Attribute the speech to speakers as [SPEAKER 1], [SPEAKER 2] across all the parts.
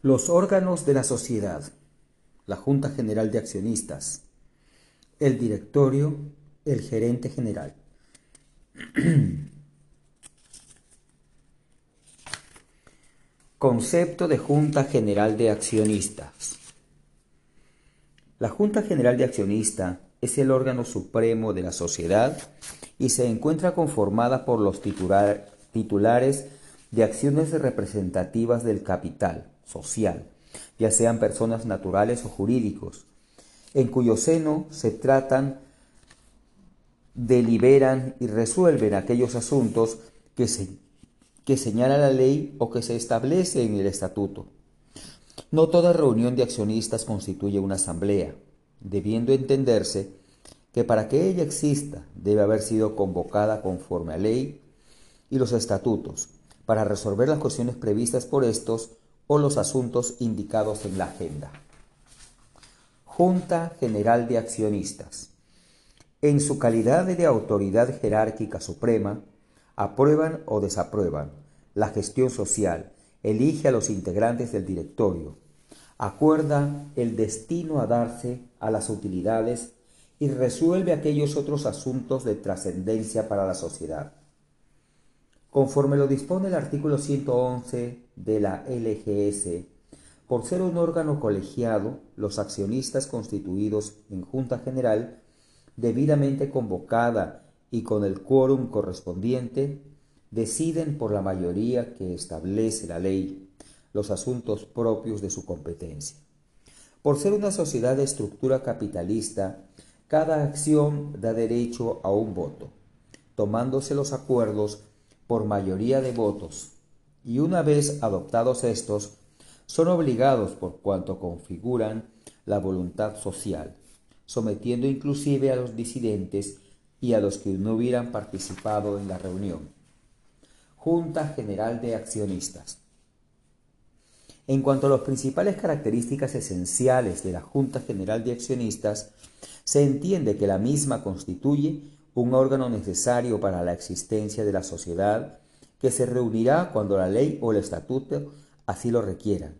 [SPEAKER 1] Los órganos de la sociedad, la Junta General de Accionistas, el directorio, el gerente general. Concepto de Junta General de Accionistas. La Junta General de Accionistas es el órgano supremo de la sociedad y se encuentra conformada por los titulares de acciones representativas del capital social, ya sean personas naturales o jurídicos, en cuyo seno se tratan, deliberan y resuelven aquellos asuntos que, se, que señala la ley o que se establece en el estatuto. No toda reunión de accionistas constituye una asamblea, debiendo entenderse que para que ella exista debe haber sido convocada conforme a ley y los estatutos, para resolver las cuestiones previstas por estos o los asuntos indicados en la agenda. Junta General de Accionistas. En su calidad de autoridad jerárquica suprema, aprueban o desaprueban la gestión social, elige a los integrantes del directorio, acuerda el destino a darse a las utilidades y resuelve aquellos otros asuntos de trascendencia para la sociedad. Conforme lo dispone el artículo 111 de la LGS, por ser un órgano colegiado, los accionistas constituidos en Junta General, debidamente convocada y con el quórum correspondiente, deciden por la mayoría que establece la ley los asuntos propios de su competencia. Por ser una sociedad de estructura capitalista, cada acción da derecho a un voto, tomándose los acuerdos por mayoría de votos, y una vez adoptados estos, son obligados por cuanto configuran la voluntad social, sometiendo inclusive a los disidentes y a los que no hubieran participado en la reunión. Junta General de Accionistas. En cuanto a las principales características esenciales de la Junta General de Accionistas, se entiende que la misma constituye un órgano necesario para la existencia de la sociedad que se reunirá cuando la ley o el estatuto así lo requieran,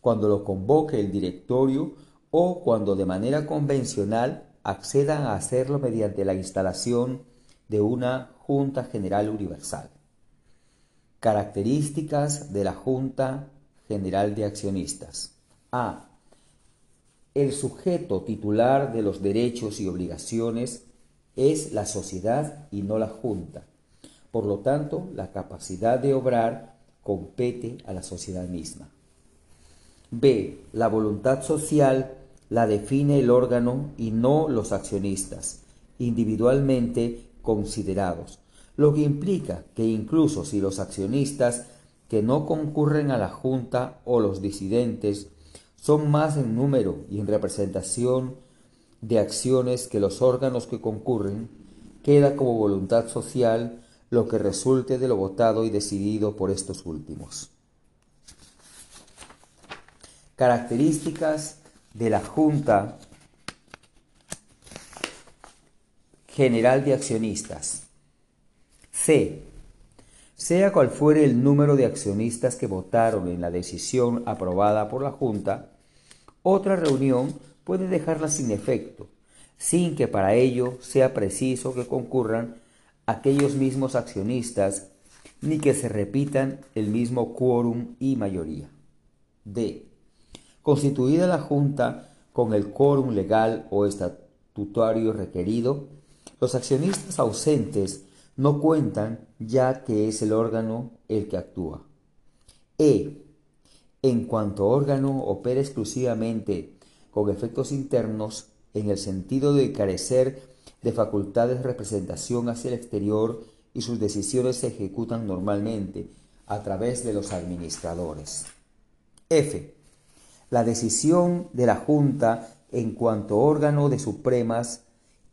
[SPEAKER 1] cuando lo convoque el directorio o cuando de manera convencional accedan a hacerlo mediante la instalación de una Junta General Universal. Características de la Junta General de Accionistas. A. El sujeto titular de los derechos y obligaciones es la sociedad y no la Junta. Por lo tanto, la capacidad de obrar compete a la sociedad misma. B. La voluntad social la define el órgano y no los accionistas, individualmente considerados, lo que implica que incluso si los accionistas que no concurren a la Junta o los disidentes son más en número y en representación de acciones que los órganos que concurren, queda como voluntad social lo que resulte de lo votado y decidido por estos últimos. Características de la Junta General de Accionistas. C. Sea cual fuere el número de accionistas que votaron en la decisión aprobada por la Junta, otra reunión puede dejarla sin efecto, sin que para ello sea preciso que concurran aquellos mismos accionistas ni que se repitan el mismo quórum y mayoría. D. Constituida la Junta con el quórum legal o estatutario requerido, los accionistas ausentes no cuentan ya que es el órgano el que actúa. E. En cuanto órgano opera exclusivamente con efectos internos en el sentido de carecer de facultades de representación hacia el exterior y sus decisiones se ejecutan normalmente a través de los administradores. F. La decisión de la Junta en cuanto órgano de supremas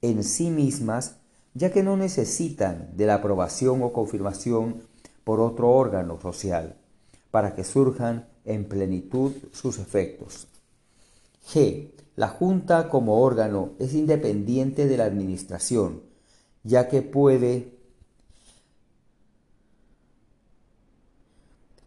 [SPEAKER 1] en sí mismas, ya que no necesitan de la aprobación o confirmación por otro órgano social, para que surjan en plenitud sus efectos. G. La Junta como órgano es independiente de la Administración, ya que puede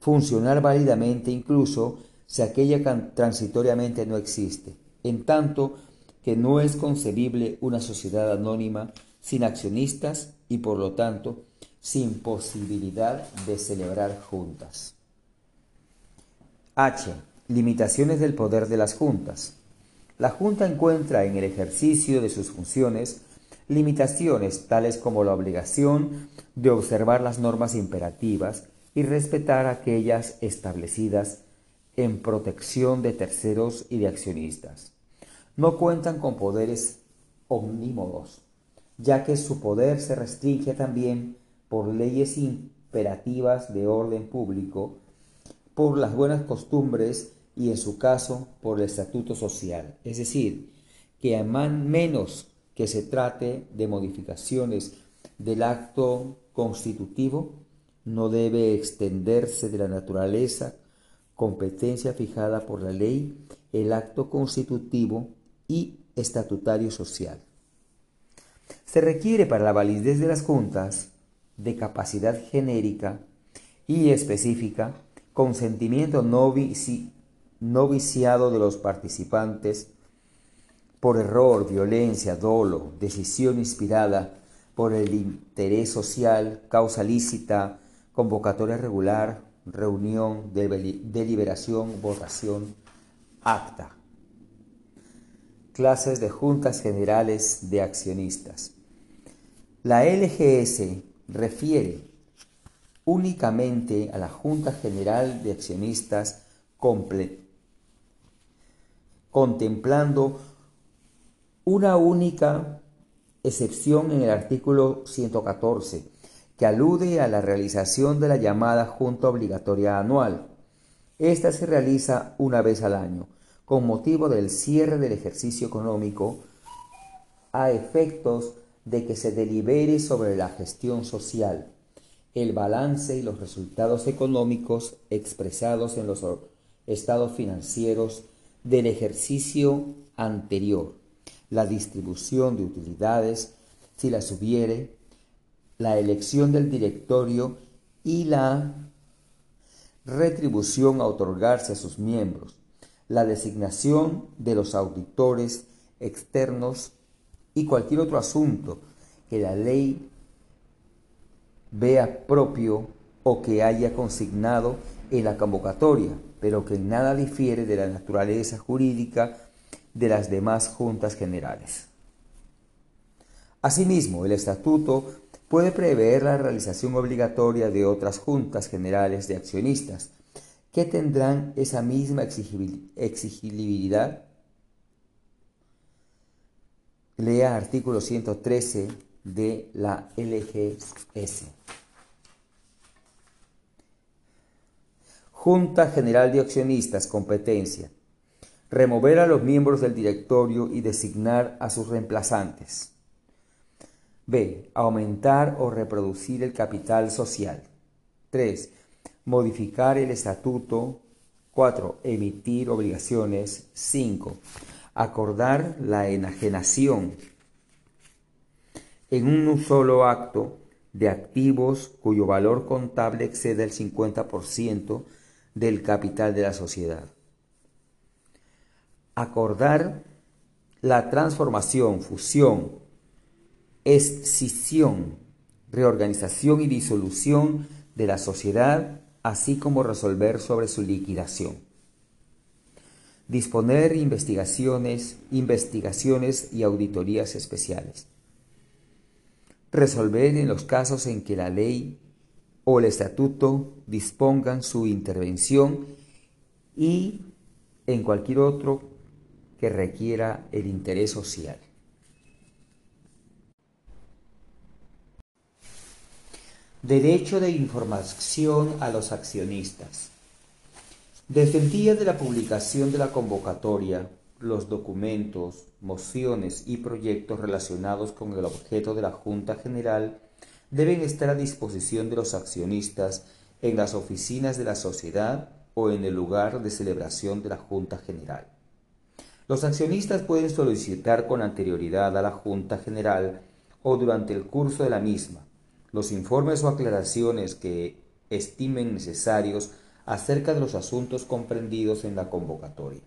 [SPEAKER 1] funcionar válidamente incluso si aquella transitoriamente no existe, en tanto que no es concebible una sociedad anónima sin accionistas y por lo tanto sin posibilidad de celebrar juntas. H. Limitaciones del poder de las juntas. La Junta encuentra en el ejercicio de sus funciones limitaciones tales como la obligación de observar las normas imperativas y respetar aquellas establecidas en protección de terceros y de accionistas. No cuentan con poderes omnímodos, ya que su poder se restringe también por leyes imperativas de orden público, por las buenas costumbres y en su caso por el estatuto social. Es decir, que a menos que se trate de modificaciones del acto constitutivo, no debe extenderse de la naturaleza, competencia fijada por la ley, el acto constitutivo y estatutario social. Se requiere para la validez de las juntas de capacidad genérica y específica, consentimiento no, no viciado de los participantes por error, violencia, dolo, decisión inspirada por el interés social, causa lícita, convocatoria regular, reunión, deliberación, votación, acta. Clases de juntas generales de accionistas. La LGS refiere únicamente a la Junta General de Accionistas contemplando una única excepción en el artículo 114, que alude a la realización de la llamada Junta Obligatoria Anual. Esta se realiza una vez al año, con motivo del cierre del ejercicio económico, a efectos de que se delibere sobre la gestión social, el balance y los resultados económicos expresados en los estados financieros del ejercicio anterior. La distribución de utilidades, si las hubiere, la elección del directorio y la retribución a otorgarse a sus miembros, la designación de los auditores externos y cualquier otro asunto que la ley vea propio o que haya consignado en la convocatoria, pero que en nada difiere de la naturaleza jurídica de las demás juntas generales. Asimismo, el estatuto puede prever la realización obligatoria de otras juntas generales de accionistas que tendrán esa misma exigibilidad. Lea artículo 113 de la LGS. Junta General de Accionistas, competencia remover a los miembros del directorio y designar a sus reemplazantes. B. Aumentar o reproducir el capital social. 3. Modificar el estatuto. 4. Emitir obligaciones. 5. Acordar la enajenación en un solo acto de activos cuyo valor contable excede el 50% del capital de la sociedad acordar la transformación, fusión, escisión, reorganización y disolución de la sociedad, así como resolver sobre su liquidación. Disponer investigaciones, investigaciones y auditorías especiales. Resolver en los casos en que la ley o el estatuto dispongan su intervención y en cualquier otro que requiera el interés social. Derecho de información a los accionistas. Desde el día de la publicación de la convocatoria, los documentos, mociones y proyectos relacionados con el objeto de la Junta General deben estar a disposición de los accionistas en las oficinas de la sociedad o en el lugar de celebración de la Junta General. Los accionistas pueden solicitar con anterioridad a la Junta General o durante el curso de la misma los informes o aclaraciones que estimen necesarios acerca de los asuntos comprendidos en la convocatoria.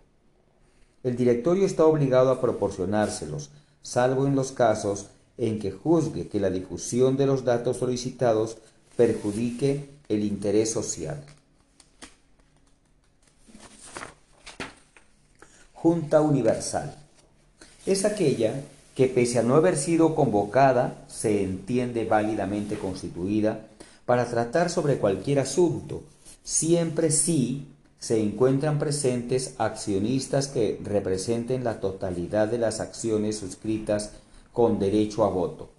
[SPEAKER 1] El directorio está obligado a proporcionárselos, salvo en los casos en que juzgue que la difusión de los datos solicitados perjudique el interés social. Junta Universal. Es aquella que pese a no haber sido convocada, se entiende válidamente constituida para tratar sobre cualquier asunto, siempre sí se encuentran presentes accionistas que representen la totalidad de las acciones suscritas con derecho a voto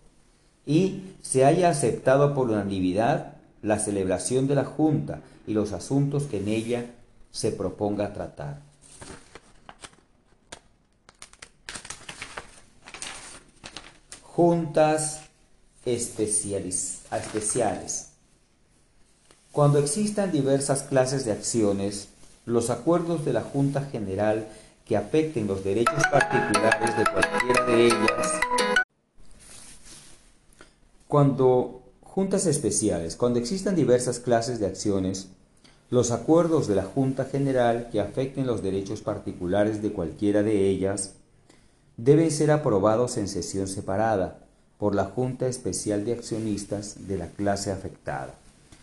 [SPEAKER 1] y se haya aceptado por unanimidad la celebración de la Junta y los asuntos que en ella se proponga tratar. Juntas especiales. Cuando existan diversas clases de acciones, los acuerdos de la Junta General que afecten los derechos particulares de cualquiera de ellas, cuando juntas especiales, cuando existan diversas clases de acciones, los acuerdos de la Junta General que afecten los derechos particulares de cualquiera de ellas deben ser aprobados en sesión separada por la Junta Especial de Accionistas de la clase afectada.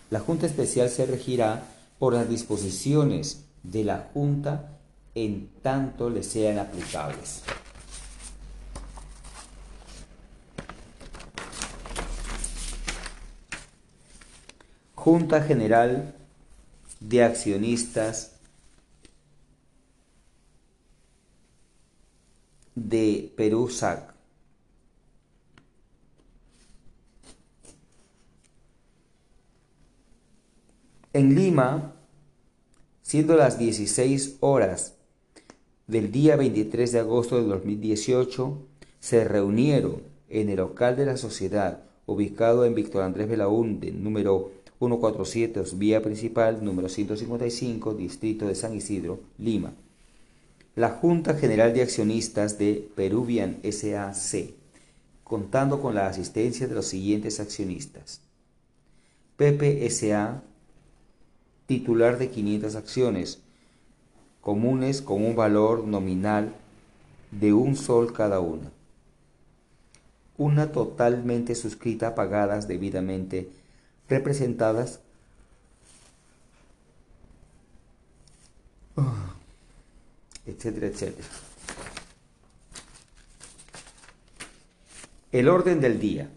[SPEAKER 1] La Junta Especial se regirá por las disposiciones de la Junta en tanto le sean aplicables. Junta General de Accionistas de Perú SAC. En Lima, siendo las 16 horas del día 23 de agosto de 2018, se reunieron en el local de la sociedad, ubicado en Víctor Andrés Belaúnde, número 147, vía principal, número 155, distrito de San Isidro, Lima. La Junta General de Accionistas de Peruvian SAC, contando con la asistencia de los siguientes accionistas. PPSA titular de 500 acciones comunes con un valor nominal de un sol cada una. Una totalmente suscrita pagadas debidamente representadas etcétera, etcétera. El orden del día.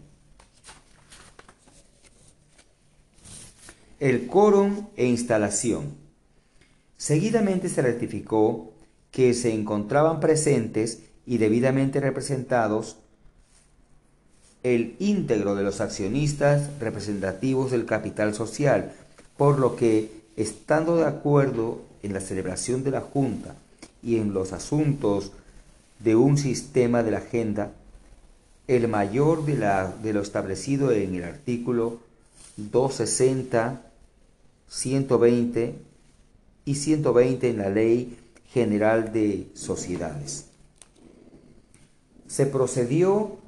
[SPEAKER 1] el quórum e instalación. Seguidamente se ratificó que se encontraban presentes y debidamente representados el íntegro de los accionistas representativos del capital social, por lo que, estando de acuerdo en la celebración de la Junta y en los asuntos de un sistema de la agenda, el mayor de, la, de lo establecido en el artículo 260 120 y 120 en la Ley General de Sociedades. Se procedió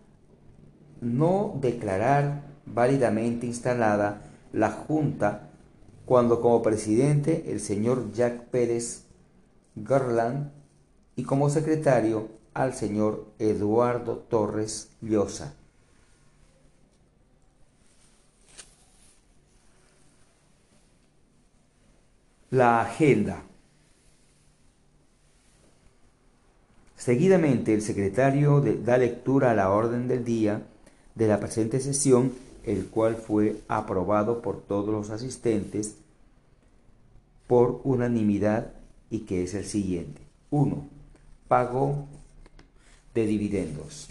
[SPEAKER 1] no declarar válidamente instalada la Junta cuando como presidente el señor Jack Pérez Garland y como secretario al señor Eduardo Torres Llosa. La agenda. Seguidamente, el secretario da lectura a la orden del día de la presente sesión, el cual fue aprobado por todos los asistentes por unanimidad y que es el siguiente. 1. Pago de dividendos.